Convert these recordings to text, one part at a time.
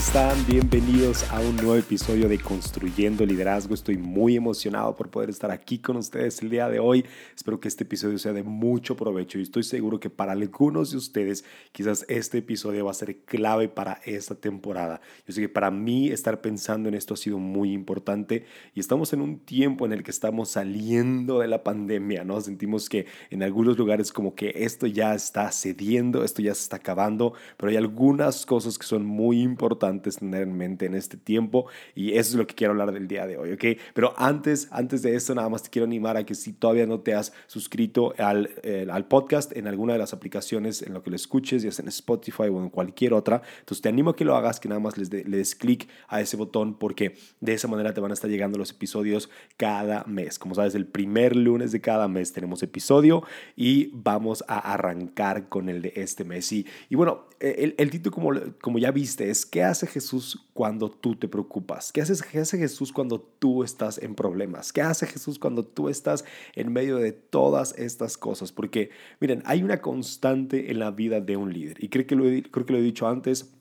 están? Bienvenidos a un nuevo episodio de Construyendo Liderazgo. Estoy muy emocionado por poder estar aquí con ustedes el día de hoy. Espero que este episodio sea de mucho provecho y estoy seguro que para algunos de ustedes quizás este episodio va a ser clave para esta temporada. Yo sé que para mí estar pensando en esto ha sido muy importante y estamos en un tiempo en el que estamos saliendo de la pandemia, ¿no? Sentimos que en algunos lugares como que esto ya está cediendo, esto ya se está acabando, pero hay algunas cosas que son muy importantes tener en mente en este tiempo y eso es lo que quiero hablar del día de hoy, ¿ok? Pero antes, antes de eso, nada más te quiero animar a que si todavía no te has suscrito al, eh, al podcast en alguna de las aplicaciones en lo que lo escuches, ya sea en Spotify o en cualquier otra, entonces te animo a que lo hagas, que nada más les, le des clic a ese botón porque de esa manera te van a estar llegando los episodios cada mes. Como sabes, el primer lunes de cada mes tenemos episodio y vamos a arrancar con el de este mes. Y, y bueno, el, el título, como, como ya viste, es ¿qué hace Jesús cuando tú te preocupas? ¿Qué, haces, ¿Qué hace Jesús cuando tú estás en problemas? ¿Qué hace Jesús cuando tú estás en medio de todas estas cosas? Porque, miren, hay una constante en la vida de un líder. Y creo que lo creo que lo he dicho antes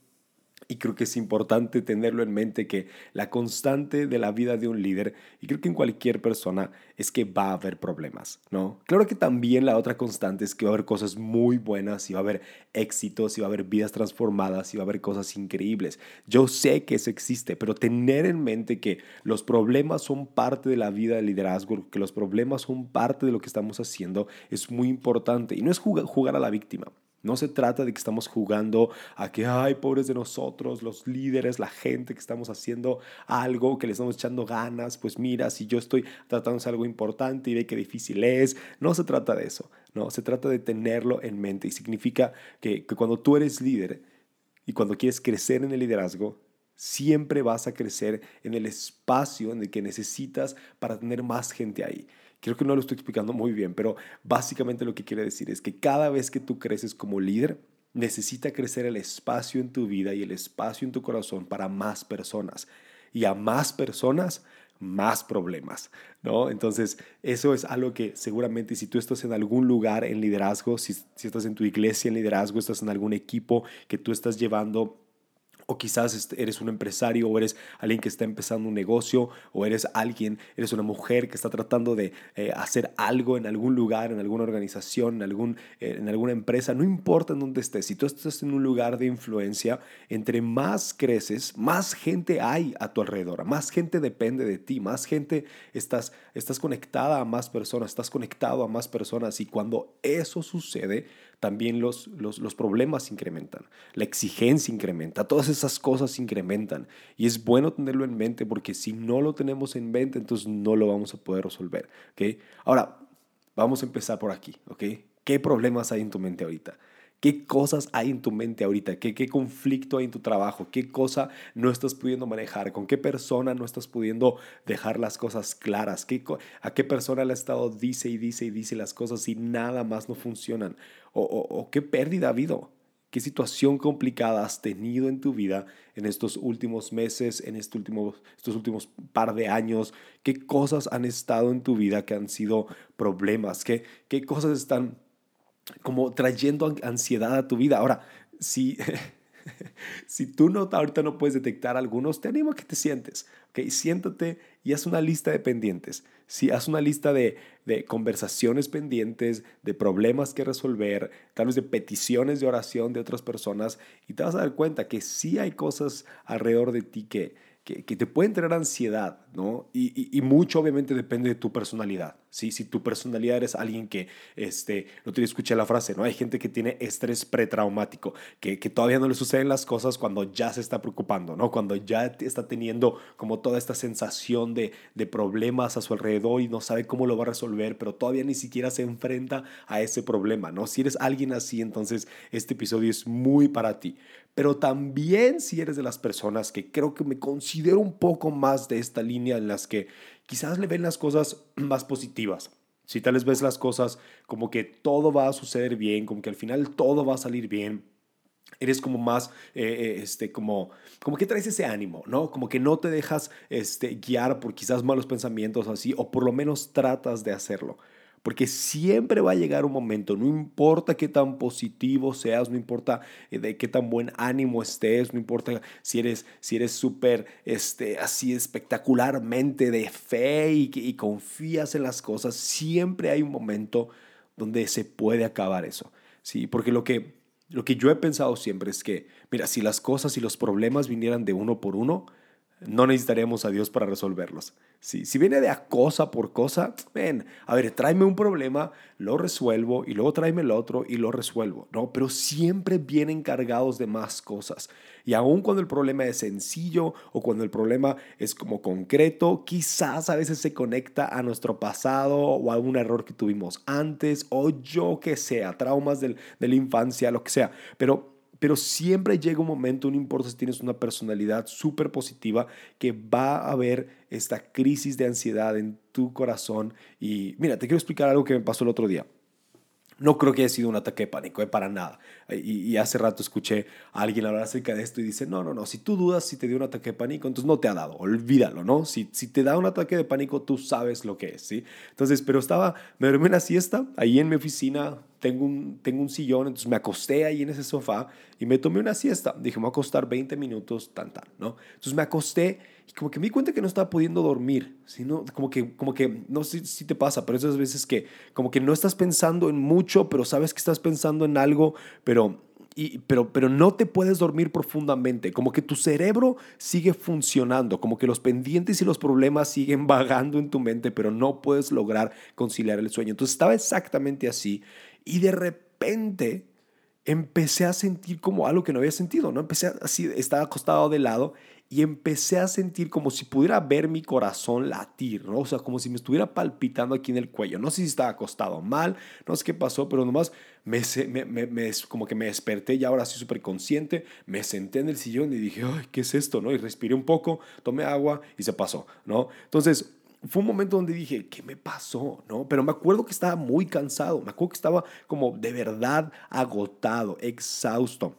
y creo que es importante tenerlo en mente que la constante de la vida de un líder, y creo que en cualquier persona, es que va a haber problemas, ¿no? Claro que también la otra constante es que va a haber cosas muy buenas, y va a haber éxitos, y va a haber vidas transformadas, y va a haber cosas increíbles. Yo sé que eso existe, pero tener en mente que los problemas son parte de la vida del liderazgo, que los problemas son parte de lo que estamos haciendo, es muy importante. Y no es jugar a la víctima. No se trata de que estamos jugando a que, ay, pobres de nosotros, los líderes, la gente que estamos haciendo algo, que le estamos echando ganas, pues mira, si yo estoy tratando algo importante y ve qué difícil es, no se trata de eso, no, se trata de tenerlo en mente y significa que, que cuando tú eres líder y cuando quieres crecer en el liderazgo, siempre vas a crecer en el espacio en el que necesitas para tener más gente ahí. Creo que no lo estoy explicando muy bien, pero básicamente lo que quiere decir es que cada vez que tú creces como líder, necesita crecer el espacio en tu vida y el espacio en tu corazón para más personas. Y a más personas, más problemas, ¿no? Entonces, eso es algo que seguramente si tú estás en algún lugar en liderazgo, si, si estás en tu iglesia en liderazgo, estás en algún equipo que tú estás llevando o quizás este, eres un empresario o eres alguien que está empezando un negocio o eres alguien, eres una mujer que está tratando de eh, hacer algo en algún lugar, en alguna organización, en, algún, eh, en alguna empresa, no importa en dónde estés, si tú estás en un lugar de influencia, entre más creces, más gente hay a tu alrededor, más gente depende de ti, más gente estás, estás conectada a más personas, estás conectado a más personas y cuando eso sucede, también los, los, los, problemas incrementan, la exigencia incrementa, todas esas cosas incrementan. Y es bueno tenerlo en mente porque si no lo tenemos en mente, entonces no lo vamos a poder resolver. ¿okay? Ahora, vamos a empezar por aquí. ¿okay? ¿Qué problemas hay en tu mente ahorita? ¿Qué cosas hay en tu mente ahorita? ¿Qué, ¿Qué conflicto hay en tu trabajo? ¿Qué cosa no estás pudiendo manejar? ¿Con qué persona no estás pudiendo dejar las cosas claras? ¿Qué, ¿A qué persona le ha estado dice y dice y dice las cosas y nada más no funcionan? ¿O, o, qué pérdida ha habido? ¿Qué situación complicada has tenido en tu vida en estos últimos meses, en estos últimos, estos últimos par de años? ¿Qué cosas han estado en tu vida que han sido problemas? ¿Qué, qué cosas están como trayendo ansiedad a tu vida. Ahora, si, si tú no, ahorita no puedes detectar algunos, te animo a que te sientes. ¿okay? Siéntate y haz una lista de pendientes. Si haz una lista de, de conversaciones pendientes, de problemas que resolver, tal vez de peticiones de oración de otras personas, y te vas a dar cuenta que sí hay cosas alrededor de ti que, que, te pueden tener ansiedad, ¿no? Y, y, mucho obviamente depende de tu personalidad, ¿sí? Si tu personalidad eres alguien que, este, no te escuché la frase, ¿no? Hay gente que tiene estrés pretraumático, que, que todavía no le suceden las cosas cuando ya se está preocupando, ¿no? Cuando ya está teniendo como toda esta sensación de, de problemas a su alrededor y no sabe cómo lo va a resolver, pero todavía ni siquiera se enfrenta a ese problema, ¿no? Si eres alguien así, entonces este episodio es muy para ti pero también si eres de las personas que creo que me considero un poco más de esta línea en las que quizás le ven las cosas más positivas. Si tal vez ves las cosas como que todo va a suceder bien, como que al final todo va a salir bien, eres como más, eh, eh, este, como, como que traes ese ánimo, ¿no? Como que no te dejas este, guiar por quizás malos pensamientos así, o por lo menos tratas de hacerlo. Porque siempre va a llegar un momento, no importa qué tan positivo seas, no importa eh, de qué tan buen ánimo estés, no importa si eres si eres súper este, así espectacularmente de fe y, y confías en las cosas, siempre hay un momento donde se puede acabar eso. ¿sí? Porque lo que, lo que yo he pensado siempre es que, mira, si las cosas y los problemas vinieran de uno por uno, no necesitaríamos a Dios para resolverlos. Si, si viene de a cosa por cosa, ven, a ver, tráeme un problema, lo resuelvo y luego tráeme el otro y lo resuelvo. No, pero siempre vienen cargados de más cosas. Y aun cuando el problema es sencillo o cuando el problema es como concreto, quizás a veces se conecta a nuestro pasado o a un error que tuvimos antes o yo que sea, traumas de la infancia, lo que sea. Pero pero siempre llega un momento, no importa si tienes una personalidad súper positiva, que va a haber esta crisis de ansiedad en tu corazón. Y mira, te quiero explicar algo que me pasó el otro día. No creo que haya sido un ataque de pánico, eh, para nada. Y, hace rato escuché a alguien hablar acerca de esto y dice, no, no, no, si tú dudas si te dio un ataque de pánico, entonces no te ha dado, olvídalo, ¿no? Si, si te da un ataque de pánico, tú sabes lo que es, ¿sí? Entonces, pero estaba, me dormí una siesta ahí en mi oficina, tengo un, tengo un sillón, entonces me acosté ahí en ese sofá y me tomé una siesta. Dije, me voy a acostar 20 minutos, tan, tan, ¿no? Entonces me acosté como que me di cuenta que no estaba pudiendo dormir, sino como que, como que, no sé si te pasa, pero esas veces que como que no estás pensando en mucho, pero sabes que estás pensando en algo, pero y, pero, pero no te puedes dormir profundamente, como que tu cerebro sigue funcionando, como que los pendientes y los problemas siguen vagando en tu mente, pero no puedes lograr conciliar el sueño. Entonces estaba exactamente así y de repente empecé a sentir como algo que no había sentido, ¿no? Empecé así, estaba acostado de lado y empecé a sentir como si pudiera ver mi corazón latir, ¿no? O sea, como si me estuviera palpitando aquí en el cuello. No sé si estaba acostado mal, no sé qué pasó, pero nomás me, me, me, como que me desperté y ahora sí súper consciente, me senté en el sillón y dije, ay, ¿qué es esto? ¿no? Y respiré un poco, tomé agua y se pasó, ¿no? Entonces, fue un momento donde dije, ¿qué me pasó? ¿No? Pero me acuerdo que estaba muy cansado, me acuerdo que estaba como de verdad agotado, exhausto.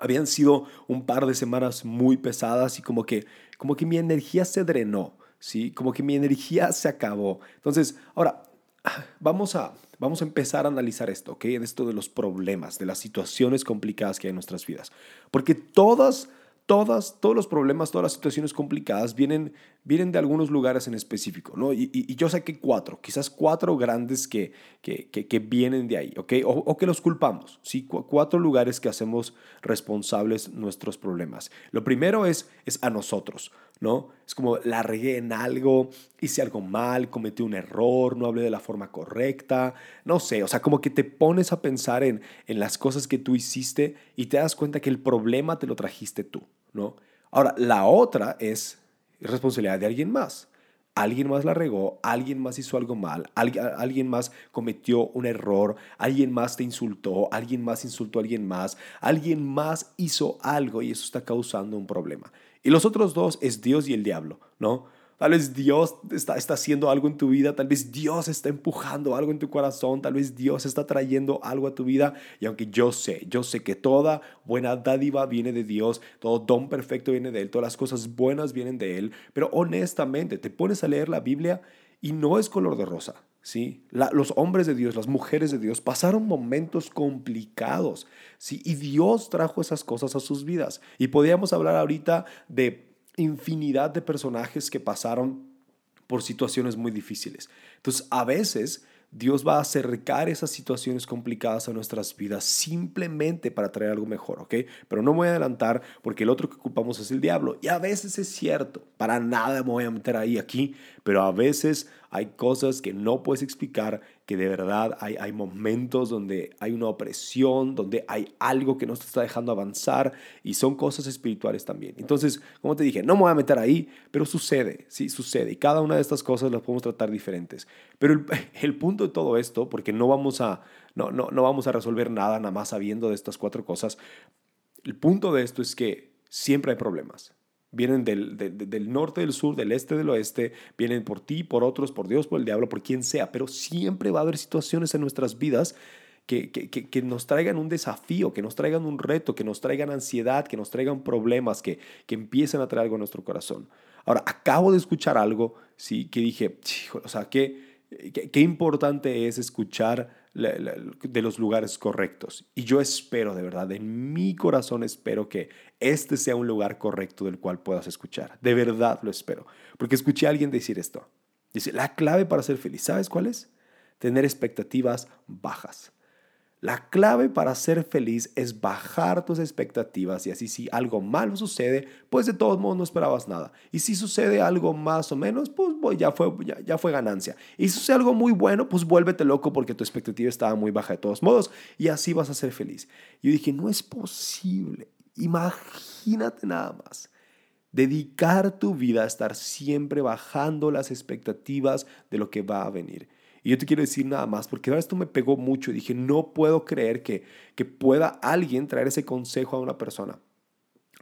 Habían sido un par de semanas muy pesadas y como que, como que mi energía se drenó, ¿sí? Como que mi energía se acabó. Entonces, ahora, vamos a, vamos a empezar a analizar esto, ¿ok? Esto de los problemas, de las situaciones complicadas que hay en nuestras vidas. Porque todas todas, todos los problemas, todas las situaciones complicadas vienen, vienen de algunos lugares en específico, ¿no? Y, yo sé que cuatro, quizás cuatro grandes que, que, que, vienen de ahí, ¿ok? O, que los culpamos, ¿sí? cuatro lugares que hacemos responsables nuestros problemas. Lo primero es, es a nosotros, ¿no? Es como la regué en algo, hice algo mal, cometí un error, no hablé de la forma correcta, no sé, o sea, como que te pones a pensar en, en las cosas que tú hiciste y te das cuenta que el problema te lo trajiste tú. ¿no? Ahora, la otra es responsabilidad de alguien más. Alguien más la regó, alguien más hizo algo mal, alguien, más cometió un error, alguien más te insultó, alguien más insultó a alguien más, alguien más hizo algo y eso está causando un problema. Y los otros dos es Dios y el diablo, ¿no? Tal vez Dios está, está haciendo algo en tu vida, tal vez Dios está empujando algo en tu corazón, tal vez Dios está trayendo algo a tu vida. Y aunque yo sé, yo sé que toda buena dádiva viene de Dios, todo don perfecto viene de Él, todas las cosas buenas vienen de Él, pero honestamente te pones a leer la Biblia y no es color de rosa. ¿sí? los hombres de Dios, las mujeres de Dios pasaron momentos complicados, ¿sí? Y Dios trajo esas cosas a sus vidas. Y podríamos hablar ahorita de infinidad de personajes que pasaron por situaciones muy difíciles. Entonces, a veces Dios va a acercar esas situaciones complicadas a nuestras vidas simplemente para traer algo mejor, ¿ok? Pero no me voy a adelantar porque el otro que ocupamos es el diablo. Y a veces es cierto, para nada me voy a meter ahí aquí, pero a veces hay cosas que no puedes explicar, que de verdad hay, hay momentos donde hay una opresión, donde hay algo que no te está dejando avanzar y son cosas espirituales también. Entonces, como te dije, no me voy a meter ahí, pero sucede, sí, sucede. Y cada una de estas cosas las podemos tratar diferentes. Pero el, punto de todo esto, porque no vamos a, no, no, no vamos a resolver nada nada más sabiendo de estas cuatro cosas, el punto de esto es que siempre hay problemas. Vienen del, del, norte, del sur, del este, del oeste. Vienen por ti, por otros, por Dios, por el diablo, por quien sea. Pero siempre va a haber situaciones en nuestras vidas que, que, que, nos traigan un desafío, que nos traigan un reto, que nos traigan ansiedad, que nos traigan problemas, que, que empiecen a traer algo a nuestro corazón. Ahora, acabo de escuchar algo, sí, que dije, o sea, que qué, importante es escuchar de los lugares correctos. Y yo espero, de verdad, en mi corazón espero que este sea un lugar correcto del cual puedas escuchar. De verdad lo espero. Porque escuché a alguien decir esto. Dice, la clave para ser feliz, ¿sabes cuál es? Tener expectativas bajas. La clave para ser feliz es bajar tus expectativas y así si algo malo sucede, pues de todos modos no esperabas nada. Y si sucede algo más o menos, pues ya fue, ya, fue ganancia. Y si sucede algo muy bueno, pues vuélvete loco porque tu expectativa estaba muy baja de todos modos y así vas a ser feliz. Yo dije, no es posible. Imagínate nada más. Dedicar tu vida a estar siempre bajando las expectativas de lo que va a venir. Y yo te quiero decir nada más, porque ahora esto me pegó mucho y dije, no puedo creer que, que pueda alguien traer ese consejo a una persona.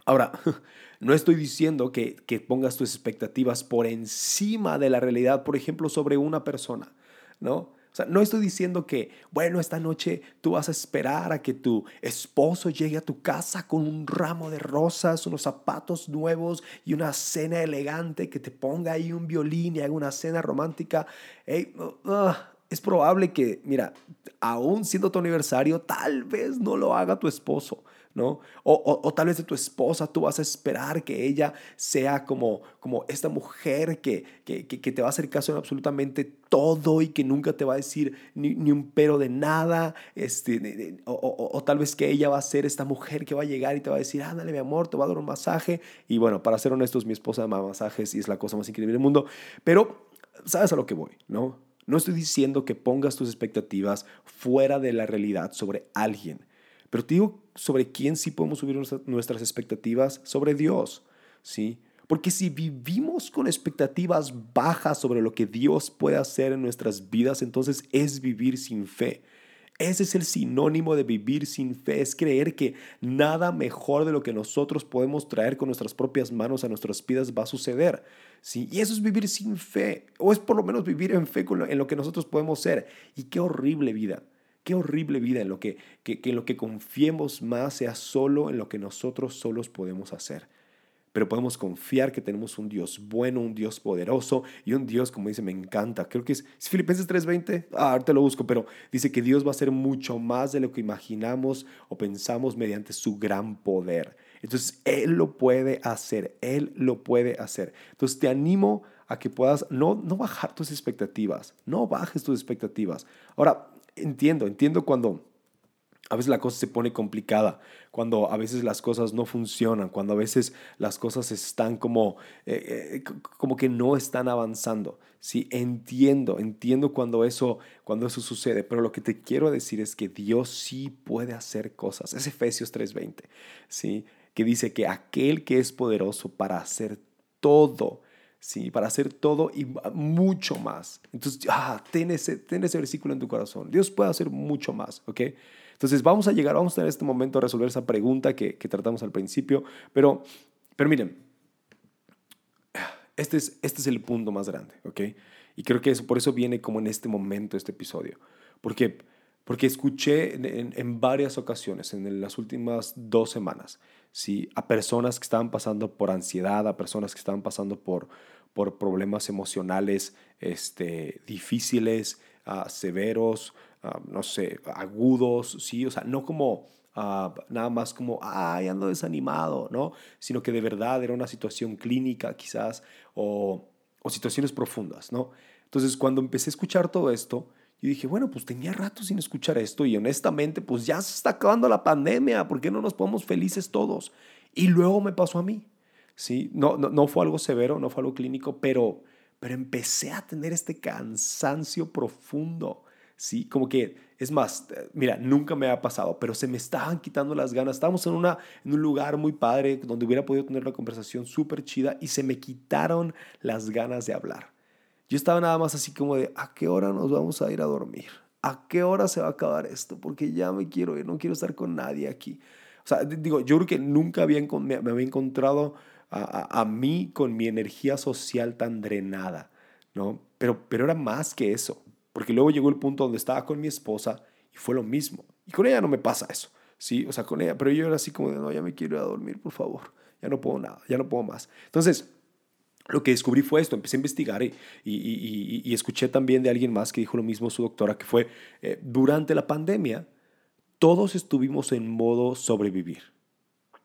Ahora, no estoy diciendo que, que pongas tus expectativas por encima de la realidad, por ejemplo, sobre una persona, ¿no? O sea, no estoy diciendo que, bueno, esta noche tú vas a esperar a que tu esposo llegue a tu casa con un ramo de rosas, unos zapatos nuevos y una cena elegante, que te ponga ahí un violín y haga una cena romántica. Uh, uh, es probable que, mira, aún siendo tu aniversario, tal vez no lo haga tu esposo. ¿No? O, tal vez de tu esposa tú vas a esperar que ella sea como, como esta mujer que, que, te va a hacer caso en absolutamente todo y que nunca te va a decir ni, un pero de nada, este, o, tal vez que ella va a ser esta mujer que va a llegar y te va a decir, ándale mi amor, te va a dar un masaje. Y bueno, para ser honestos, mi esposa ama masajes y es la cosa más increíble del mundo, pero sabes a lo que voy, ¿no? No estoy diciendo que pongas tus expectativas fuera de la realidad sobre alguien. Pero te digo sobre quién sí podemos subir nuestras expectativas, sobre Dios, ¿sí? Porque si vivimos con expectativas bajas sobre lo que Dios puede hacer en nuestras vidas, entonces es vivir sin fe. Ese es el sinónimo de vivir sin fe, es creer que nada mejor de lo que nosotros podemos traer con nuestras propias manos a nuestras vidas va a suceder. ¿sí? Y eso es vivir sin fe, o es por lo menos vivir en fe en lo que nosotros podemos ser. Y qué horrible vida. Qué horrible vida en lo que, que, en lo que confiemos más sea solo en lo que nosotros solos podemos hacer. Pero podemos confiar que tenemos un Dios bueno, un Dios poderoso y un Dios, como dice, me encanta. Creo que es, Filipenses 3:20. Ah, ahorita lo busco, pero dice que Dios va a hacer mucho más de lo que imaginamos o pensamos mediante su gran poder. Entonces, Él lo puede hacer, Él lo puede hacer. Entonces, te animo a que puedas no, no bajar tus expectativas, no bajes tus expectativas. Ahora, entiendo, entiendo cuando a veces la cosa se pone complicada, cuando a veces las cosas no funcionan, cuando a veces las cosas están como, eh, eh, como que no están avanzando. Sí, entiendo, entiendo cuando eso, cuando eso sucede, pero lo que te quiero decir es que Dios sí puede hacer cosas. Es Efesios 3:20, ¿sí? que dice que aquel que es poderoso para hacer todo, ¿sí? Para hacer todo y mucho más. Entonces, ah, ten, ese, ten ese versículo en tu corazón. Dios puede hacer mucho más, ¿ok? Entonces, vamos a llegar, vamos a tener este momento a resolver esa pregunta que, que tratamos al principio, pero, pero miren, este es, este es el punto más grande, ¿ok? Y creo que eso, por eso viene como en este momento este episodio, porque, porque escuché en, varias ocasiones, en las últimas dos semanas, ¿sí? a personas que estaban pasando por ansiedad, a personas que estaban pasando por, por problemas emocionales este, difíciles, uh, severos, uh, no sé, agudos, ¿sí? o sea, no como uh, nada más como, ay, ando desanimado, ¿no? sino que de verdad era una situación clínica quizás o, o situaciones profundas. ¿no? Entonces, cuando empecé a escuchar todo esto, y dije, bueno, pues tenía rato sin escuchar esto y honestamente, pues ya se está acabando la pandemia, ¿por qué no nos podemos felices todos? Y luego me pasó a mí, ¿sí? No, no, no fue algo severo, no fue algo clínico, pero, pero empecé a tener este cansancio profundo, ¿sí? Como que, es más, mira, nunca me ha pasado, pero se me estaban quitando las ganas. Estábamos en, una, en un lugar muy padre donde hubiera podido tener una conversación súper chida y se me quitaron las ganas de hablar. Yo estaba nada más así como de, ¿a qué hora nos vamos a ir a dormir? ¿A qué hora se va a acabar esto? Porque ya me quiero ir, no quiero estar con nadie aquí. O sea, digo, yo creo que nunca había, me, había encontrado a, a, mí con mi energía social tan drenada, ¿no? Pero, pero era más que eso, porque luego llegó el punto donde estaba con mi esposa y fue lo mismo. Y con ella no me pasa eso, ¿sí? O sea, con ella, pero yo era así como de, no, ya me quiero ir a dormir, por favor, ya no puedo nada, ya no puedo más. Entonces, lo que descubrí fue esto, empecé a investigar y, escuché también de alguien más que dijo lo mismo su doctora, que fue eh, durante la pandemia, todos estuvimos en modo sobrevivir.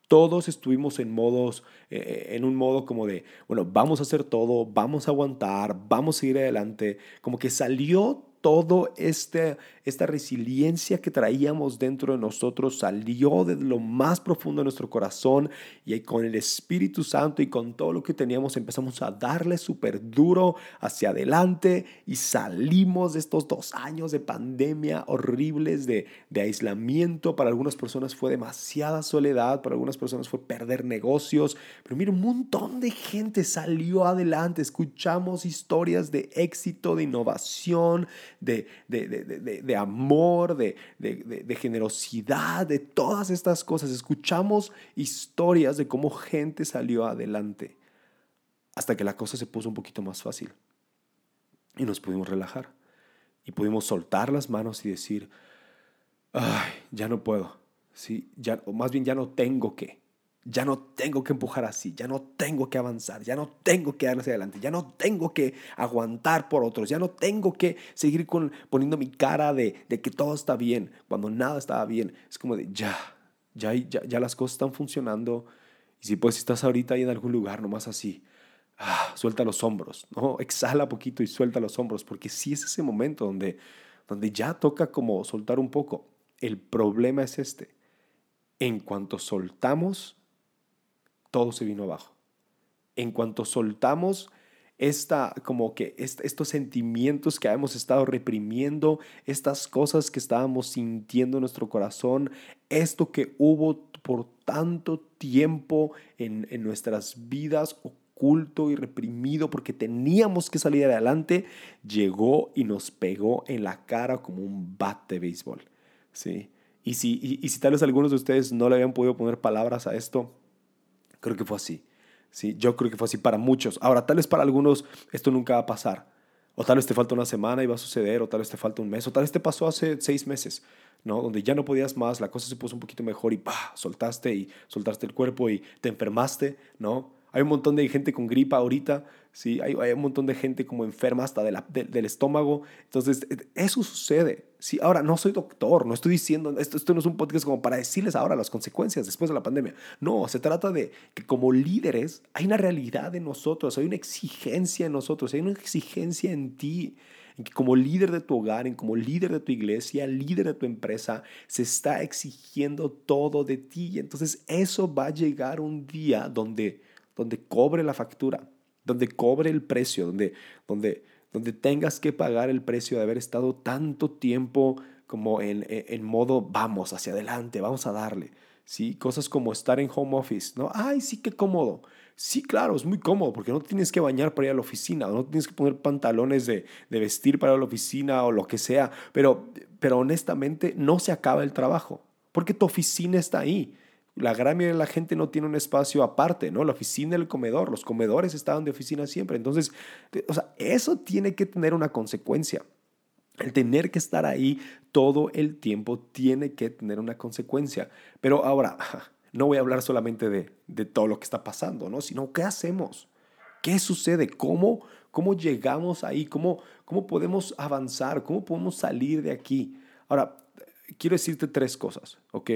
Todos estuvimos en modos, eh, en un modo como de, bueno, vamos a hacer todo, vamos a aguantar, vamos a ir adelante. Como que salió todo este, esta resiliencia que traíamos dentro de nosotros salió de lo más profundo de nuestro corazón y con el Espíritu Santo y con todo lo que teníamos empezamos a darle súper duro hacia adelante y salimos de estos dos años de pandemia horribles, de, de aislamiento. Para algunas personas fue demasiada soledad, para algunas personas fue perder negocios, pero mira, un montón de gente salió adelante. Escuchamos historias de éxito, de innovación, de, de, amor, de, generosidad, de todas estas cosas. Escuchamos historias de cómo gente salió adelante hasta que la cosa se puso un poquito más fácil y nos pudimos relajar y pudimos soltar las manos y decir, ay, ya no puedo, ¿sí? ya, o más bien ya no tengo que. Ya no tengo que empujar así, ya no tengo que avanzar, ya no tengo que dar hacia adelante, ya no tengo que aguantar por otros, ya no tengo que seguir con, poniendo mi cara de, de que todo está bien cuando nada estaba bien. Es como de ya, ya, ya, las cosas están funcionando. Y si pues estás ahorita ahí en algún lugar, nomás así, ah, suelta los hombros, ¿no? Exhala poquito y suelta los hombros, porque sí es ese momento donde, donde ya toca como soltar un poco. El problema es este. En cuanto soltamos, todo se vino abajo. En cuanto soltamos esta, como que estos sentimientos que hemos estado reprimiendo, estas cosas que estábamos sintiendo en nuestro corazón, esto que hubo por tanto tiempo en, nuestras vidas oculto y reprimido porque teníamos que salir adelante, llegó y nos pegó en la cara como un bat de béisbol. ¿sí? Y, si, y si tal vez algunos de ustedes no le habían podido poner palabras a esto, Creo que fue así. Sí, yo creo que fue así para muchos. Ahora, tal vez para algunos esto nunca va a pasar. O tal vez te falta una semana y va a suceder, o tal vez te falta un mes, o tal vez te pasó hace seis meses, ¿no? Donde ya no podías más, la cosa se puso un poquito mejor y ¡pah! soltaste y soltaste el cuerpo y te enfermaste, ¿no? Hay un montón de gente con gripa ahorita, ¿sí? Hay, hay un montón de gente como enferma hasta de la, del estómago. Entonces, e, eso sucede. ¿Sí? Ahora, no soy doctor, no estoy diciendo, esto, esto no es un podcast como para decirles ahora las consecuencias después de la pandemia. No, se trata de que como líderes hay una realidad en nosotros, hay una exigencia en nosotros, hay una exigencia en ti en que como líder de tu hogar, en como líder de tu iglesia, líder de tu empresa, se está exigiendo todo de ti. Entonces eso va a llegar un día donde donde cobre la factura, donde cobre el precio, donde, donde, donde tengas que pagar el precio de haber estado tanto tiempo como en, en, modo vamos hacia adelante, vamos a darle. ¿sí? Cosas como estar en home office, ¿no? Ay, sí, qué cómodo. Sí, claro, es muy cómodo porque no tienes que bañar para ir a la oficina, no tienes que poner pantalones de, de vestir para ir a la oficina o lo que sea, pero, pero honestamente no se acaba el trabajo porque tu oficina está ahí. La gran mayoría de la gente no tiene un espacio aparte, ¿no? La oficina el comedor, los comedores estaban de oficina siempre. Entonces, o sea, eso tiene que tener una consecuencia. El tener que estar ahí todo el tiempo tiene que tener una consecuencia. Pero ahora, no voy a hablar solamente de, de todo lo que está pasando, ¿no? Sino, ¿qué hacemos? ¿Qué sucede? ¿Cómo, cómo llegamos ahí? ¿Cómo, ¿Cómo podemos avanzar? ¿Cómo podemos salir de aquí? Ahora, quiero decirte tres cosas, ¿ok?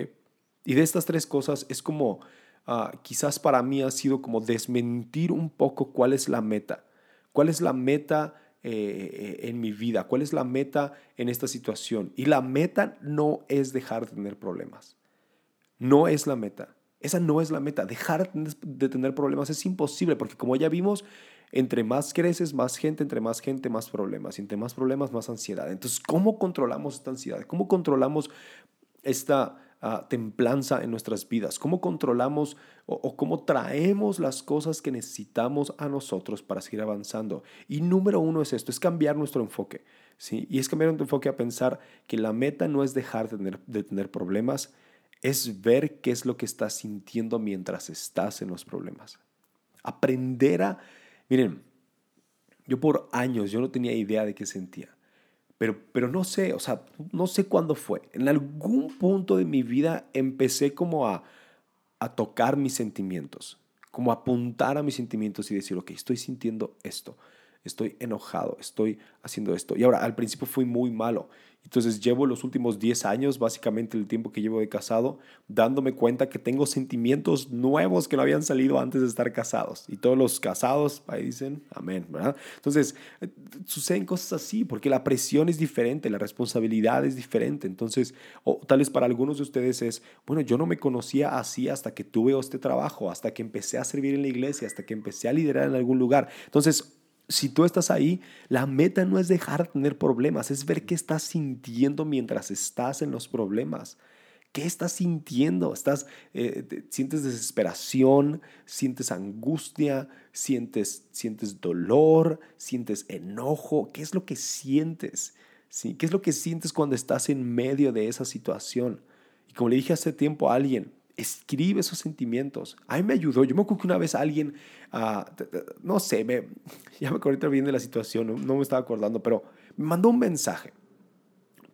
Y de estas tres cosas es como, ah, quizás para mí ha sido como desmentir un poco cuál es la meta. ¿Cuál es la meta eh, en mi vida? ¿Cuál es la meta en esta situación? Y la meta no es dejar de tener problemas. No es la meta. Esa no es la meta. Dejar de tener problemas es imposible porque como ya vimos, entre más creces, más gente, entre más gente, más problemas. Y entre más problemas, más ansiedad. Entonces, ¿cómo controlamos esta ansiedad? ¿Cómo controlamos esta templanza en nuestras vidas, cómo controlamos o, cómo traemos las cosas que necesitamos a nosotros para seguir avanzando. Y número uno es esto, es cambiar nuestro enfoque. ¿sí? Y es cambiar nuestro enfoque a pensar que la meta no es dejar de tener, de tener problemas, es ver qué es lo que estás sintiendo mientras estás en los problemas. Aprender a, miren, yo por años yo no tenía idea de qué sentía. Pero, pero no sé, o sea, no sé cuándo fue. En algún punto de mi vida empecé como a, a tocar mis sentimientos. como apuntar a mis sentimientos y decir, ok, estoy sintiendo esto, estoy enojado, estoy haciendo esto. Y ahora, al principio fui muy malo entonces llevo los últimos 10 años, básicamente el tiempo que llevo de casado, dándome cuenta que tengo sentimientos nuevos que no habían salido antes de estar casados. Y todos los casados ahí dicen, amén, ¿verdad? Entonces, suceden cosas así, porque la presión es diferente, la responsabilidad es diferente. Entonces, o tal vez para algunos de ustedes es, bueno, yo no me conocía así hasta que tuve este trabajo, hasta que empecé a servir en la iglesia, hasta que empecé a liderar en algún lugar. Entonces, si tú estás ahí, la meta no es dejar de tener problemas, es ver qué estás sintiendo mientras estás en los problemas. ¿Qué estás sintiendo? ¿Estás, eh, ¿Sientes desesperación? ¿Sientes angustia? ¿Sientes, ¿Sientes dolor? ¿Sientes enojo? ¿Qué es lo que sientes? ¿Sí? ¿Qué es lo que sientes cuando estás en medio de esa situación? Y como le dije hace tiempo a alguien, escribe esos sentimientos. A mí me ayudó. Yo me acuerdo que una vez alguien, ah, no sé, me, ya me acuerdo bien de la situación, no, me estaba acordando, pero me mandó un mensaje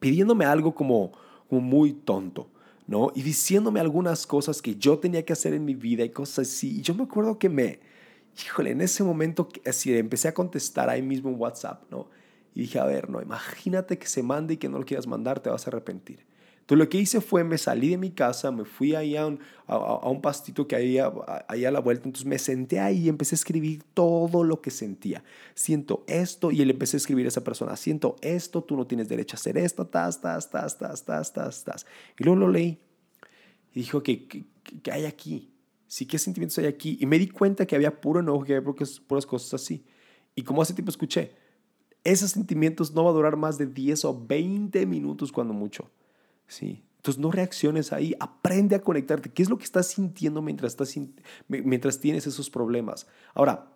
pidiéndome algo como, como muy tonto. ¿no? Y diciéndome algunas cosas que yo tenía que hacer en mi vida y cosas así. Y yo me acuerdo que me, híjole, en ese momento así empecé a contestar ahí mismo en WhatsApp, ¿no? Y dije, a ver, no, imagínate que se mande y que no lo quieras mandar, te vas a arrepentir. Entonces lo que hice fue, me salí de mi casa, me fui ahí a un, a, un pastito que había ahí a la vuelta, entonces me senté ahí y empecé a escribir todo lo que sentía. Siento esto y él empecé a escribir a esa persona, siento esto, tú no tienes derecho a hacer esto, tas, tas, tas, tas, tas, tas, tas. Y luego lo leí y dijo, que ¿qué, hay aquí? Sí, ¿qué sentimientos hay aquí? Y me di cuenta que había puro enojo, que había puras cosas así. Y como hace tiempo escuché, esos sentimientos no va a durar más de 10 o 20 minutos cuando mucho. ¿Sí? Entonces no reacciones ahí, aprende a conectarte. ¿Qué es lo que estás sintiendo mientras, estás, mientras tienes esos problemas? Ahora,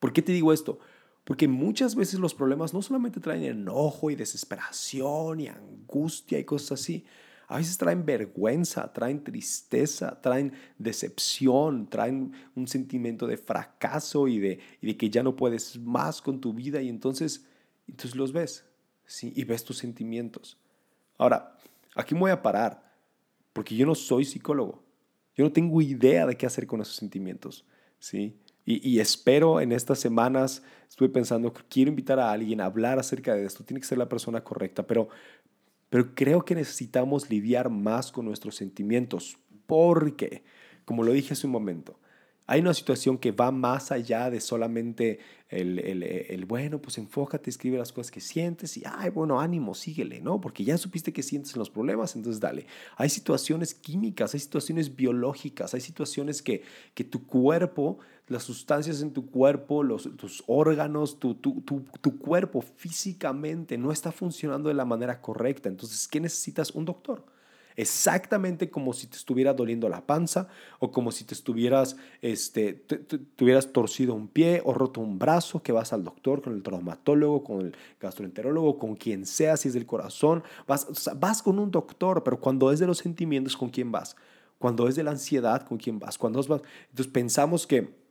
¿por qué te digo esto? Porque muchas veces los problemas no solamente traen enojo y desesperación y angustia y cosas así. A veces traen vergüenza, traen tristeza, traen decepción, traen un sentimiento de fracaso y de, que ya no puedes más con tu vida y entonces, entonces los ves ¿sí? y ves tus sentimientos. Ahora, Aquí me voy a parar, porque yo no soy psicólogo. Yo no tengo idea de qué hacer con esos sentimientos, ¿sí? Y, espero en estas semanas, estuve pensando que quiero invitar a alguien a hablar acerca de esto. Tiene que ser la persona correcta, pero, pero creo que necesitamos lidiar más con nuestros sentimientos, porque, como lo dije hace un momento, hay una situación que va más allá de solamente el, el, el, bueno, pues enfócate, escribe las cosas que sientes y, ay, bueno, ánimo, síguele, ¿no? Porque ya supiste que sientes los problemas, entonces dale. Hay situaciones químicas, hay situaciones biológicas, hay situaciones que, que tu cuerpo, las sustancias en tu cuerpo, los, tus órganos, tu, tu, tu, tu cuerpo físicamente no está funcionando de la manera correcta. Entonces, ¿qué necesitas? Un doctor exactamente como si te estuviera doliendo la panza o como si te estuvieras, este, tuvieras torcido un pie o roto un brazo, que vas al doctor, con el traumatólogo, con el gastroenterólogo, con quien sea, si es del corazón, vas, vas con un doctor, pero cuando es de los sentimientos, ¿con quién vas? Cuando es de la ansiedad, ¿con quién vas? Cuando vas, entonces pensamos que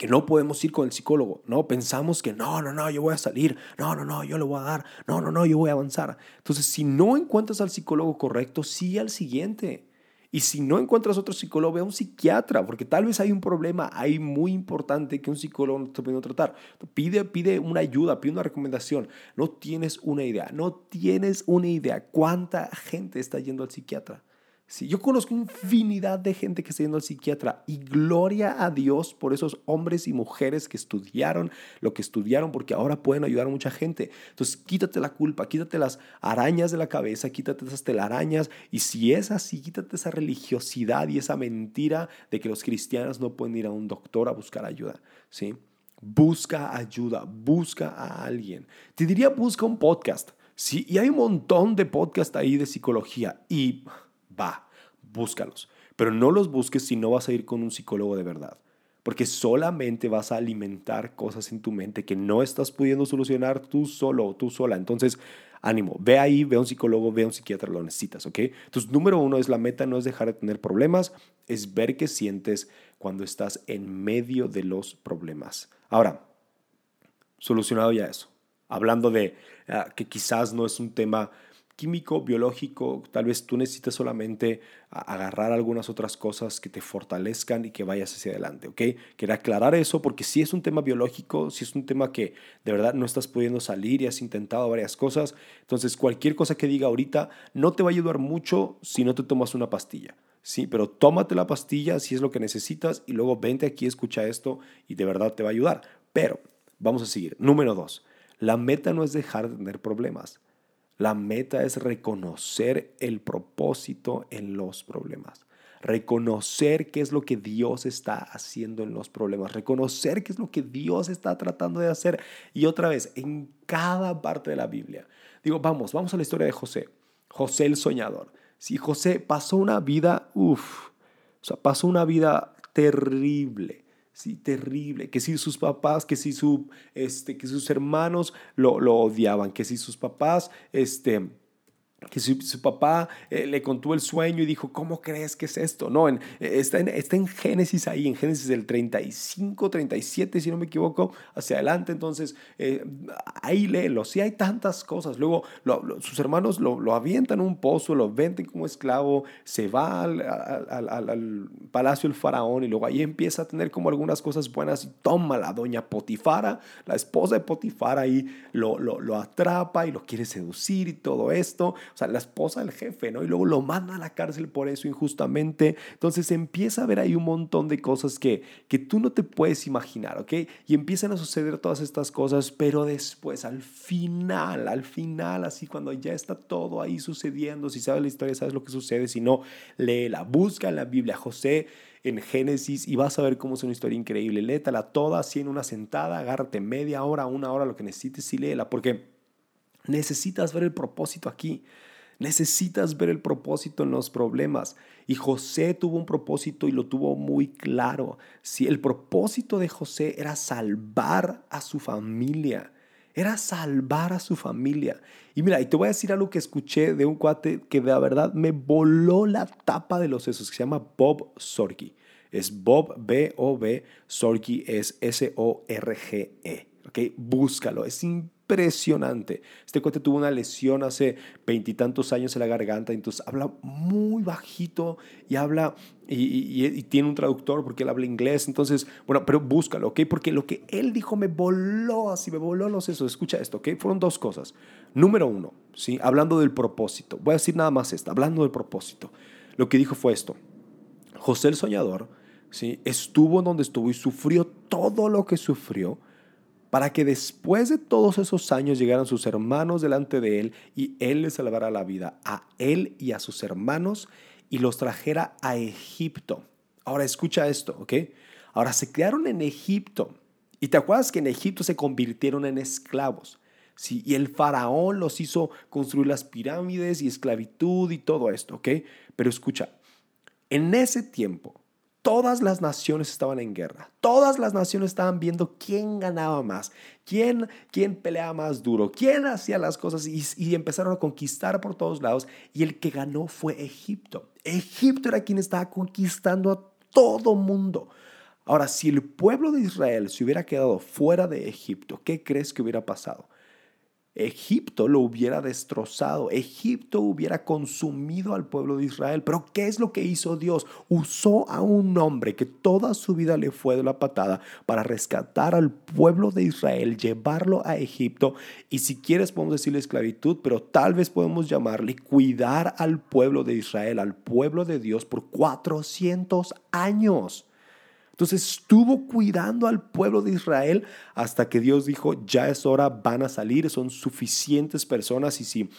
que no podemos ir con el psicólogo, no, pensamos que no, no, no, yo voy a salir, no, no, no, yo le voy a dar, no, no, no, yo voy a avanzar. Entonces, si no encuentras al psicólogo correcto, sigue al siguiente. Y si no encuentras otro psicólogo, ve a un psiquiatra, porque tal vez hay un problema ahí muy importante que un psicólogo no está pudiendo tratar. Pide, pide una ayuda, pide una recomendación. No tienes una idea, no tienes una idea cuánta gente está yendo al psiquiatra. Sí, yo conozco infinidad de gente que está yendo al psiquiatra y gloria a Dios por esos hombres y mujeres que estudiaron lo que estudiaron porque ahora pueden ayudar a mucha gente. Entonces quítate la culpa, quítate las arañas de la cabeza, quítate esas telarañas y si es así, quítate esa religiosidad y esa mentira de que los cristianos no pueden ir a un doctor a buscar ayuda. ¿sí? Busca ayuda, busca a alguien. Te diría busca un podcast. Sí, y hay un montón de podcasts ahí de psicología y va, búscalos. Pero no los busques si no vas a ir con un psicólogo de verdad. Porque solamente vas a alimentar cosas en tu mente que no estás pudiendo solucionar tú solo o tú sola. Entonces, ánimo, ve ahí, ve a un psicólogo, ve a un psiquiatra, lo necesitas, ¿ok? Entonces, número uno es la meta, no es dejar de tener problemas, es ver qué sientes cuando estás en medio de los problemas. Ahora, solucionado ya eso, hablando de ah, que quizás no es un tema químico, biológico, tal vez tú necesitas solamente agarrar algunas otras cosas que te fortalezcan y que vayas hacia adelante, ¿ok? Quería aclarar eso porque si es un tema biológico, si es un tema que de verdad no estás pudiendo salir y has intentado varias cosas, entonces cualquier cosa que diga ahorita no te va a ayudar mucho si no te tomas una pastilla. Sí, pero tómate la pastilla si es lo que necesitas y luego vente aquí, escucha esto y de verdad te va a ayudar. Pero vamos a seguir. Número dos, la meta no es dejar de tener problemas. La meta es reconocer el propósito en los problemas. Reconocer qué es lo que Dios está haciendo en los problemas. Reconocer qué es lo que Dios está tratando de hacer. Y otra vez, en cada parte de la Biblia. Digo, vamos, vamos a la historia de José. José el soñador. Si José pasó una vida, uff, pasó una vida terrible, sí, terrible, que si sus papás, que si, su, este, que sus hermanos lo, lo odiaban, que si sus papás, este, que su, papá eh, le contó el sueño y dijo, ¿cómo crees que es esto? No, en, está, en, está en Génesis ahí, en Génesis del 35, 37, si no me equivoco, hacia adelante. Entonces, eh, ahí léelo. Si hay tantas cosas. Luego, sus hermanos lo, lo, avientan un pozo, lo venden como esclavo, se va al, al, al, palacio del faraón y luego ahí empieza a tener como algunas cosas buenas y toma la doña Potifara, la esposa de Potifara, ahí lo, lo, lo atrapa y lo quiere seducir y todo esto o sea, la esposa del jefe, ¿no? Y luego lo manda a la cárcel por eso injustamente. Entonces empieza a ver ahí un montón de cosas que, que tú no te puedes imaginar, ¿ok? Y empiezan a suceder todas estas cosas, pero después, al final, al final, así cuando ya está todo ahí sucediendo, si sabes la historia, sabes lo que sucede, si no, léela, busca en la Biblia, José en Génesis y vas a ver cómo es una historia increíble. Léetala toda así en una sentada, agárrate media hora, una hora, lo que necesites y léela, porque Necesitas ver el propósito aquí. Necesitas ver el propósito en los problemas. Y José tuvo un propósito y lo tuvo muy claro. Si el propósito de José era salvar a su familia, era salvar a su familia. Y mira, y te voy a decir algo que escuché de un cuate que de verdad me voló la tapa de los sesos, que se llama Bob Sorgi. Es Bob, B-O-B, Sorgi es S-O-R-G-E. ¿Ok? Búscalo, es impresionante. Este cuate tuvo una lesión hace veintitantos años en la garganta, entonces habla muy bajito y habla y, tiene un traductor porque él habla inglés. Entonces, bueno, pero búscalo, ¿ok? Porque lo que él dijo me voló así, me voló los sesos. Escucha esto, ¿ok? Fueron dos cosas. Número uno, ¿sí? Hablando del propósito. Voy a decir nada más esto, hablando del propósito. Lo que dijo fue esto. José el soñador, ¿sí? Estuvo donde estuvo y sufrió todo lo que sufrió para que después de todos esos años llegaran sus hermanos delante de él y él les salvara la vida a él y a sus hermanos y los trajera a Egipto. Ahora escucha esto, ¿ok? Ahora se quedaron en Egipto y te acuerdas que en Egipto se convirtieron en esclavos. Sí, y el faraón los hizo construir las pirámides y esclavitud y todo esto, ¿ok? Pero escucha, en ese tiempo Todas las naciones estaban en guerra. Todas las naciones estaban viendo quién ganaba más, quién, quién peleaba más duro, quién hacía las cosas y, y, empezaron a conquistar por todos lados. Y el que ganó fue Egipto. Egipto era quien estaba conquistando a todo mundo. Ahora, si el pueblo de Israel se hubiera quedado fuera de Egipto, ¿qué crees que hubiera pasado? Egipto lo hubiera destrozado, Egipto hubiera consumido al pueblo de Israel. Pero ¿qué es lo que hizo Dios? Usó a un hombre que toda su vida le fue de la patada para rescatar al pueblo de Israel, llevarlo a Egipto y si quieres podemos decirle esclavitud, pero tal vez podemos llamarle cuidar al pueblo de Israel, al pueblo de Dios por 400 años. Entonces estuvo cuidando al pueblo de Israel hasta que Dios dijo, ya es hora, van a salir, son suficientes personas y si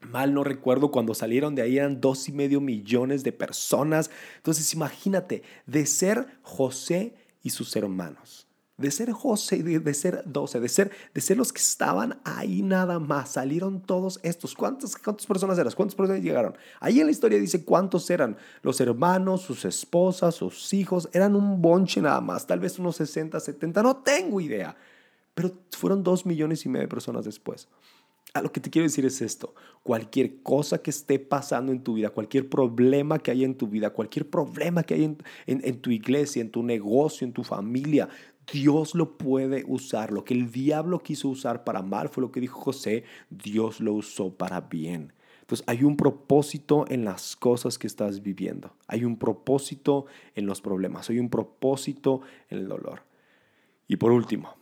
mal no recuerdo, cuando salieron de ahí eran dos y medio millones de personas. Entonces imagínate, de ser José y sus hermanos de ser José, de, de, ser doce, de ser, de ser los que estaban ahí nada más. Salieron todos estos. ¿Cuántas, ¿Cuántas personas eran? ¿Cuántas personas llegaron? Ahí en la historia dice cuántos eran. Los hermanos, sus esposas, sus hijos. Eran un bonche nada más. Tal vez unos 60, 70. No tengo idea. Pero fueron dos millones y medio de personas después. A lo que te quiero decir es esto, cualquier cosa que esté pasando en tu vida, cualquier problema que haya en tu vida, cualquier problema que haya en, en, tu iglesia, en tu negocio, en tu familia, Dios lo puede usar. Lo que el diablo quiso usar para mal fue lo que dijo José, Dios lo usó para bien. Entonces hay un propósito en las cosas que estás viviendo. Hay un propósito en los problemas. Hay un propósito en el dolor. Y por último,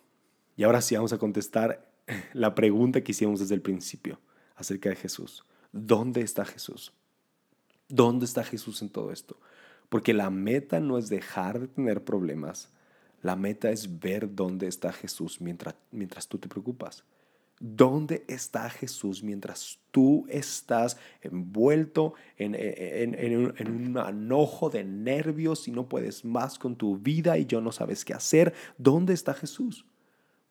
y ahora sí vamos a contestar la pregunta que hicimos desde el principio acerca de Jesús. ¿Dónde está Jesús? ¿Dónde está Jesús en todo esto? Porque la meta no es dejar de tener problemas. La meta es ver dónde está Jesús mientras, mientras tú te preocupas. ¿Dónde está Jesús mientras tú estás envuelto en, un enojo de nervios y no puedes más con tu vida y yo no sabes qué hacer? ¿Dónde está Jesús?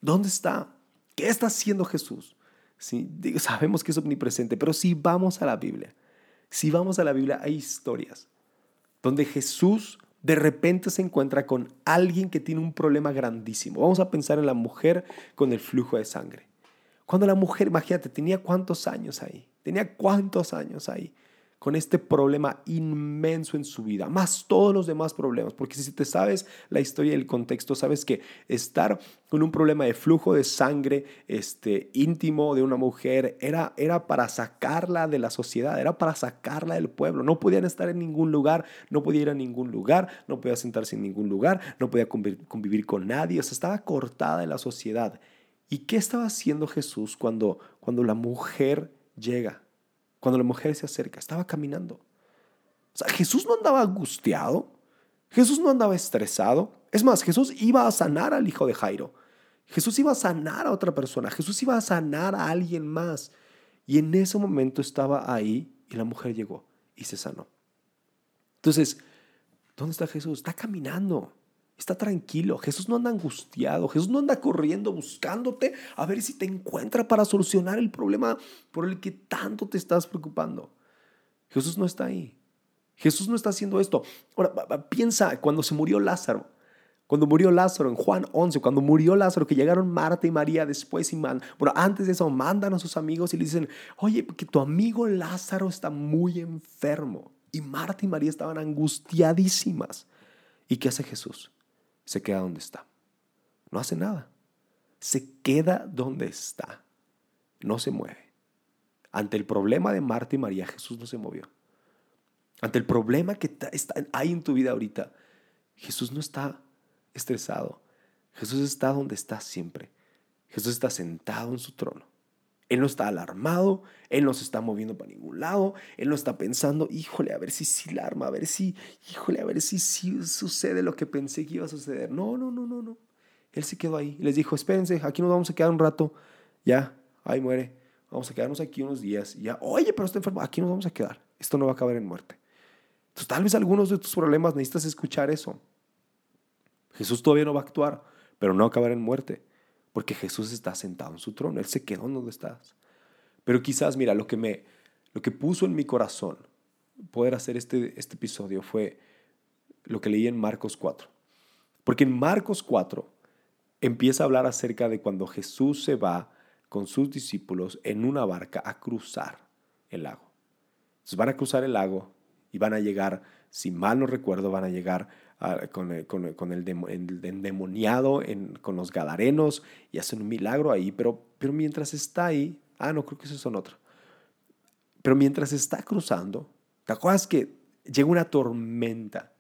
¿Dónde está? ¿Qué está haciendo Jesús? Sí, sabemos que es omnipresente, pero si vamos a la Biblia, si vamos a la Biblia, hay historias donde Jesús de repente se encuentra con alguien que tiene un problema grandísimo. Vamos a pensar en la mujer con el flujo de sangre. Cuando la mujer, imagínate, tenía cuántos años ahí, tenía cuántos años ahí con este problema inmenso en su vida, más todos los demás problemas, porque si te sabes la historia y el contexto, sabes que estar con un problema de flujo de sangre este, íntimo de una mujer era, era para sacarla de la sociedad, era para sacarla del pueblo, no podían estar en ningún lugar, no podía ir a ningún lugar, no podía sentarse en ningún lugar, no podía convivir con nadie, o sea, estaba cortada de la sociedad. ¿Y qué estaba haciendo Jesús cuando, cuando la mujer llega? Cuando la mujer se acerca, estaba caminando. O sea, Jesús no andaba angustiado. Jesús no andaba estresado. Es más, Jesús iba a sanar al hijo de Jairo. Jesús iba a sanar a otra persona. Jesús iba a sanar a alguien más. Y en ese momento estaba ahí y la mujer llegó y se sanó. Entonces, ¿dónde está Jesús? Está caminando. Está tranquilo. Jesús no anda angustiado. Jesús no anda corriendo buscándote a ver si te encuentra para solucionar el problema por el que tanto te estás preocupando. Jesús no está ahí. Jesús no está haciendo esto. Ahora, piensa cuando se murió Lázaro. Cuando murió Lázaro en Juan 11, cuando murió Lázaro, que llegaron Marta y María después y man, bueno, antes de eso mandan a sus amigos y le dicen, oye, que tu amigo Lázaro está muy enfermo. Y Marta y María estaban angustiadísimas. ¿Y qué hace Jesús? Se queda donde está. No hace nada. Se queda donde está. No se mueve. Ante el problema de Marta y María, Jesús no se movió. Ante el problema que hay en tu vida ahorita, Jesús no está estresado. Jesús está donde está siempre. Jesús está sentado en su trono. Él no está alarmado, Él no se está moviendo para ningún lado, Él no está pensando, híjole, a ver si sí la arma, a ver si, híjole, a ver si sí sucede lo que pensé que iba a suceder. No, no, no, no, no. Él se quedó ahí. Les dijo, espérense, aquí nos vamos a quedar un rato. Ya, ahí muere. Vamos a quedarnos aquí unos días. Ya, oye, pero está enfermo. Aquí nos vamos a quedar. Esto no va a acabar en muerte. Entonces, tal vez algunos de tus problemas necesitas escuchar eso. Jesús todavía no va a actuar, pero no va a acabar en muerte porque Jesús está sentado en su trono, Él se quedó donde estás. Pero quizás, mira, lo que, me, lo que puso en mi corazón poder hacer este, este episodio fue lo que leí en Marcos 4. Porque en Marcos 4 empieza a hablar acerca de cuando Jesús se va con sus discípulos en una barca a cruzar el lago. Entonces van a cruzar el lago y van a llegar, si mal no recuerdo, van a llegar con, el, con, con el, endemoniado, con los gadarenos y hacen un milagro ahí, pero, pero mientras está ahí, ah, no, creo que esos son otros. Pero mientras está cruzando, ¿te acuerdas que llega una tormenta?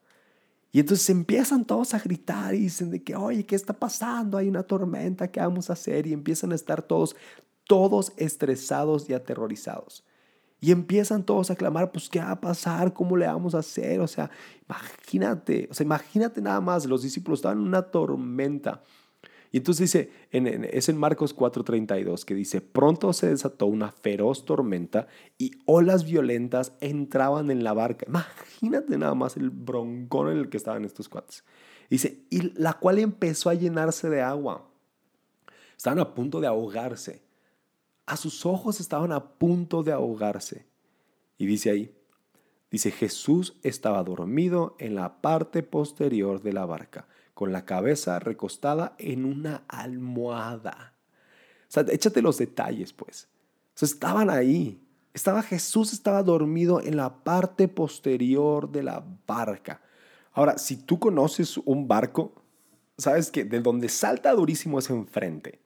Y entonces empiezan todos a gritar y dicen de que, oye, ¿qué está pasando? Hay una tormenta, ¿qué vamos a hacer? Y empiezan a estar todos, todos estresados y aterrorizados. Y empiezan todos a clamar, pues, ¿qué va a pasar? ¿Cómo le vamos a hacer? O sea, imagínate, o sea, imagínate nada más, los discípulos estaban en una tormenta. Y entonces dice, en, es en Marcos 4:32 que dice, pronto se desató una feroz tormenta y olas violentas entraban en la barca. Imagínate nada más el broncón en el que estaban estos cuates. Dice, y la cual empezó a llenarse de agua. Estaban a punto de ahogarse. A sus ojos estaban a punto de ahogarse. Y dice ahí, dice, Jesús estaba dormido en la parte posterior de la barca, con la cabeza recostada en una almohada. O échate los detalles, pues. Estaban ahí. Estaba Jesús, estaba dormido en la parte posterior de la barca. Ahora, si tú conoces un barco, sabes que de donde salta durísimo es enfrente.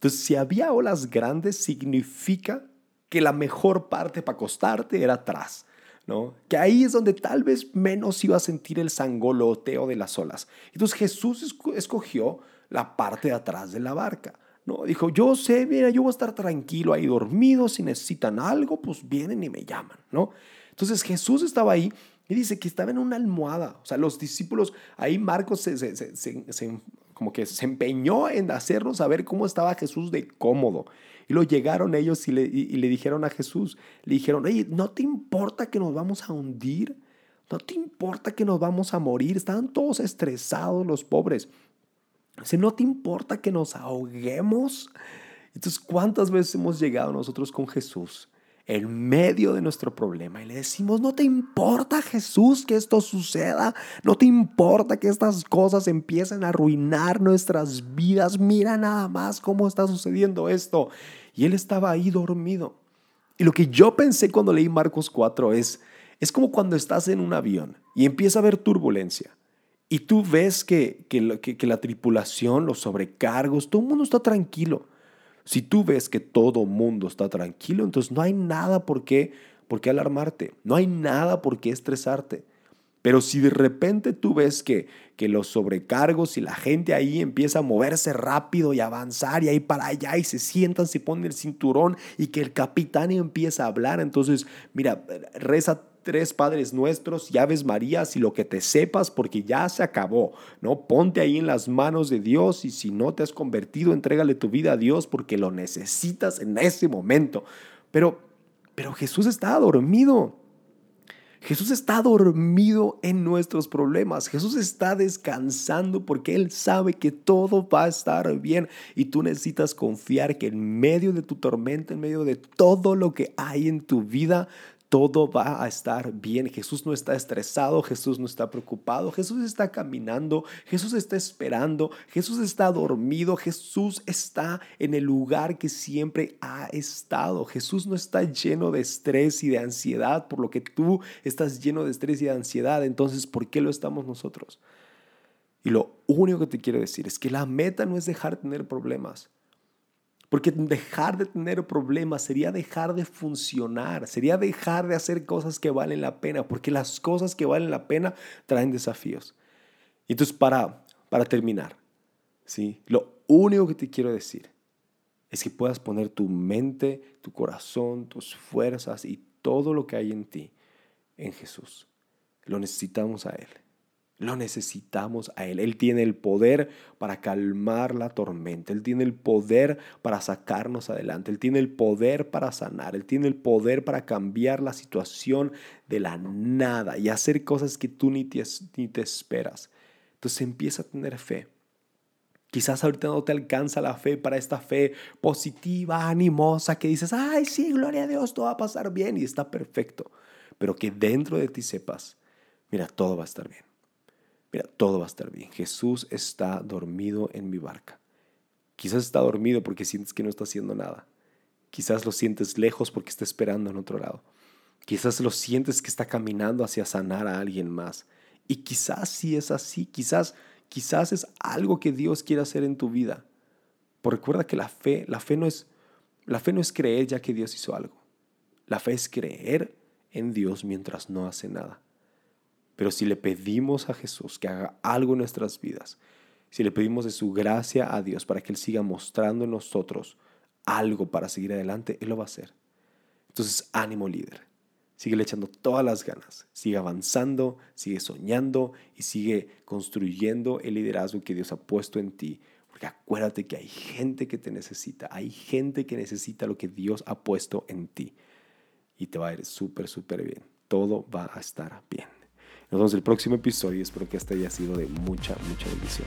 Entonces, si había olas grandes, significa que la mejor parte para acostarte era atrás. ¿no? Que ahí es donde tal vez menos iba a sentir el sangoloteo de las olas. Entonces Jesús escogió la parte de atrás de la barca. No, dijo, yo sé, mira, yo voy a estar tranquilo ahí dormido, si necesitan algo, pues vienen y me llaman, ¿no? Entonces Jesús estaba ahí y dice que estaba en una almohada. O sea, los discípulos, ahí Marcos se, se, como que se empeñó en hacernos saber cómo estaba Jesús de cómodo. Y lo llegaron ellos y le, dijeron a Jesús, le dijeron, oye, ¿no te importa que nos vamos a hundir? ¿No te importa que nos vamos a morir? Estaban todos estresados los pobres. Si no te importa que nos ahoguemos. Entonces, ¿cuántas veces hemos llegado nosotros con Jesús en medio de nuestro problema y le decimos, no te importa Jesús que esto suceda, no te importa que estas cosas empiecen a arruinar nuestras vidas, mira nada más cómo está sucediendo esto. Y él estaba ahí dormido. Y lo que yo pensé cuando leí Marcos 4 es, es como cuando estás en un avión y empieza a haber turbulencia. Y tú ves que, que, la tripulación, los sobrecargos, todo el mundo está tranquilo. Si tú ves que todo mundo está tranquilo, entonces no hay nada por qué, por qué alarmarte, no hay nada por qué estresarte. Pero si de repente tú ves que, que los sobrecargos y la gente ahí empieza a moverse rápido y avanzar y ahí para allá y se sientan, se ponen el cinturón y que el capitán empieza a hablar, entonces mira, reza tres Padres Nuestros, llaves Marías y lo que te sepas porque ya se acabó, ¿no? Ponte ahí en las manos de Dios y si no te has convertido, entrégale tu vida a Dios porque lo necesitas en ese momento. Pero, pero Jesús está dormido. Jesús está dormido en nuestros problemas. Jesús está descansando porque Él sabe que todo va a estar bien y tú necesitas confiar que en medio de tu tormenta, en medio de todo lo que hay en tu vida, todo va a estar bien. Jesús no está estresado, Jesús no está preocupado, Jesús está caminando, Jesús está esperando, Jesús está dormido, Jesús está en el lugar que siempre ha estado. Jesús no está lleno de estrés y de ansiedad por lo que tú estás lleno de estrés y de ansiedad. Entonces, ¿por qué lo estamos nosotros? Y lo único que te quiero decir es que la meta no es dejar de tener problemas. Porque dejar de tener problemas sería dejar de funcionar, sería dejar de hacer cosas que valen la pena, porque las cosas que valen la pena traen desafíos. Entonces, para, para terminar, ¿sí? lo único que te quiero decir es que puedas poner tu mente, tu corazón, tus fuerzas y todo lo que hay en ti en Jesús. Lo necesitamos a Él. Lo necesitamos a Él. Él tiene el poder para calmar la tormenta. Él tiene el poder para sacarnos adelante. Él tiene el poder para sanar. Él tiene el poder para cambiar la situación de la nada y hacer cosas que tú ni te, ni te esperas. Entonces empieza a tener fe. Quizás ahorita no te alcanza la fe para esta fe positiva, animosa, que dices, ay, sí, gloria a Dios, todo va a pasar bien y está perfecto. Pero que dentro de ti sepas, mira, todo va a estar bien mira, todo va a estar bien. Jesús está dormido en mi barca. Quizás está dormido porque sientes que no está haciendo nada. Quizás lo sientes lejos porque está esperando en otro lado. Quizás lo sientes que está caminando hacia sanar a alguien más. Y quizás si es así, quizás, quizás es algo que Dios quiere hacer en tu vida. Pero recuerda que la fe, la fe no es, la fe no es creer ya que Dios hizo algo. La fe es creer en Dios mientras no hace nada. Pero si le pedimos a Jesús que haga algo en nuestras vidas, si le pedimos de su gracia a Dios para que Él siga mostrando en nosotros algo para seguir adelante, Él lo va a hacer. Entonces, ánimo líder. Sigue echando todas las ganas. Sigue avanzando, sigue soñando y sigue construyendo el liderazgo que Dios ha puesto en ti. Porque acuérdate que hay gente que te necesita. Hay gente que necesita lo que Dios ha puesto en ti. Y te va a ir súper, súper bien. Todo va a estar bien. Nos vemos el próximo episodio espero que este haya sido de mucha, mucha bendición.